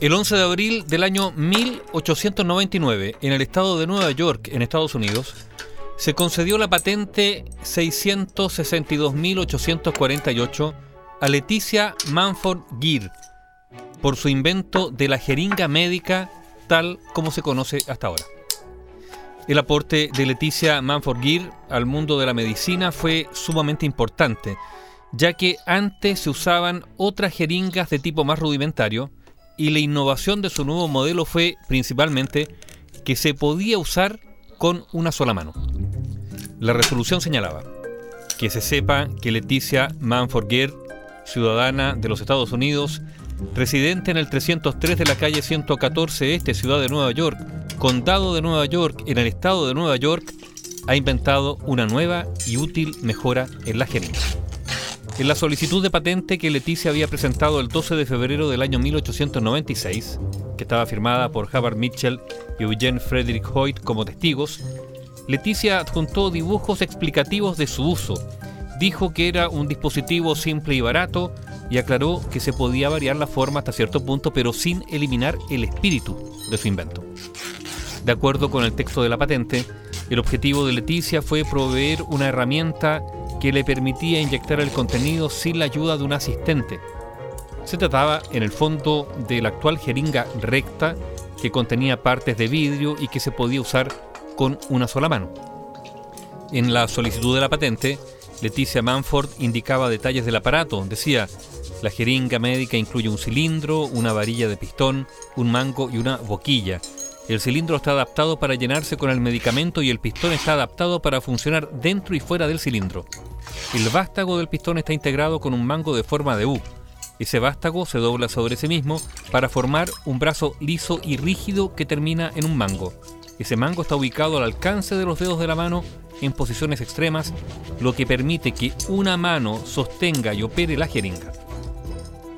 El 11 de abril del año 1899, en el estado de Nueva York, en Estados Unidos, se concedió la patente 662.848 a Leticia Manford Gear por su invento de la jeringa médica tal como se conoce hasta ahora. El aporte de Leticia Manford Gear al mundo de la medicina fue sumamente importante, ya que antes se usaban otras jeringas de tipo más rudimentario y la innovación de su nuevo modelo fue principalmente que se podía usar con una sola mano. La resolución señalaba que se sepa que Leticia Manford Gear, ciudadana de los Estados Unidos, residente en el 303 de la calle 114 Este, Ciudad de Nueva York, Condado de Nueva York, en el estado de Nueva York, ha inventado una nueva y útil mejora en la jeringa. En la solicitud de patente que Leticia había presentado el 12 de febrero del año 1896, que estaba firmada por Hubbard Mitchell y Eugene Frederick Hoyt como testigos, Leticia adjuntó dibujos explicativos de su uso, dijo que era un dispositivo simple y barato y aclaró que se podía variar la forma hasta cierto punto pero sin eliminar el espíritu de su invento. De acuerdo con el texto de la patente, el objetivo de Leticia fue proveer una herramienta que le permitía inyectar el contenido sin la ayuda de un asistente. Se trataba, en el fondo, de la actual jeringa recta que contenía partes de vidrio y que se podía usar con una sola mano. En la solicitud de la patente, Leticia Manford indicaba detalles del aparato. Decía, la jeringa médica incluye un cilindro, una varilla de pistón, un mango y una boquilla. El cilindro está adaptado para llenarse con el medicamento y el pistón está adaptado para funcionar dentro y fuera del cilindro. El vástago del pistón está integrado con un mango de forma de U. Ese vástago se dobla sobre sí mismo para formar un brazo liso y rígido que termina en un mango. Ese mango está ubicado al alcance de los dedos de la mano en posiciones extremas, lo que permite que una mano sostenga y opere la jeringa.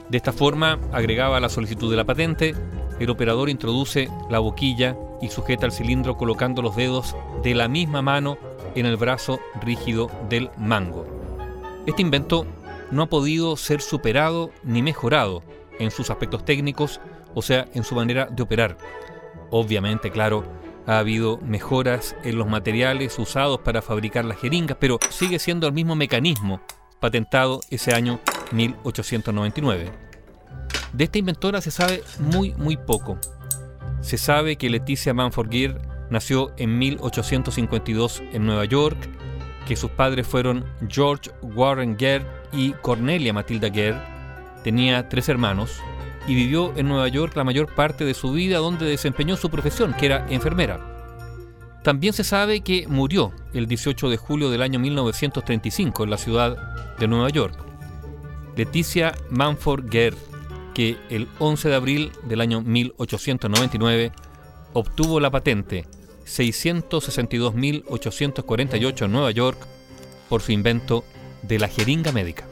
De esta forma, agregaba la solicitud de la patente, el operador introduce la boquilla y sujeta el cilindro colocando los dedos de la misma mano en el brazo rígido del mango. Este invento no ha podido ser superado ni mejorado en sus aspectos técnicos, o sea, en su manera de operar. Obviamente, claro, ha habido mejoras en los materiales usados para fabricar las jeringas, pero sigue siendo el mismo mecanismo patentado ese año 1899. De esta inventora se sabe muy, muy poco. Se sabe que Leticia Manford Gear nació en 1852 en Nueva York, que sus padres fueron George Warren Gear y Cornelia Matilda Gear. Tenía tres hermanos y vivió en Nueva York la mayor parte de su vida donde desempeñó su profesión, que era enfermera. También se sabe que murió el 18 de julio del año 1935 en la ciudad de Nueva York. Leticia Manford Gear que el 11 de abril del año 1899 obtuvo la patente 662.848 en Nueva York por su invento de la jeringa médica.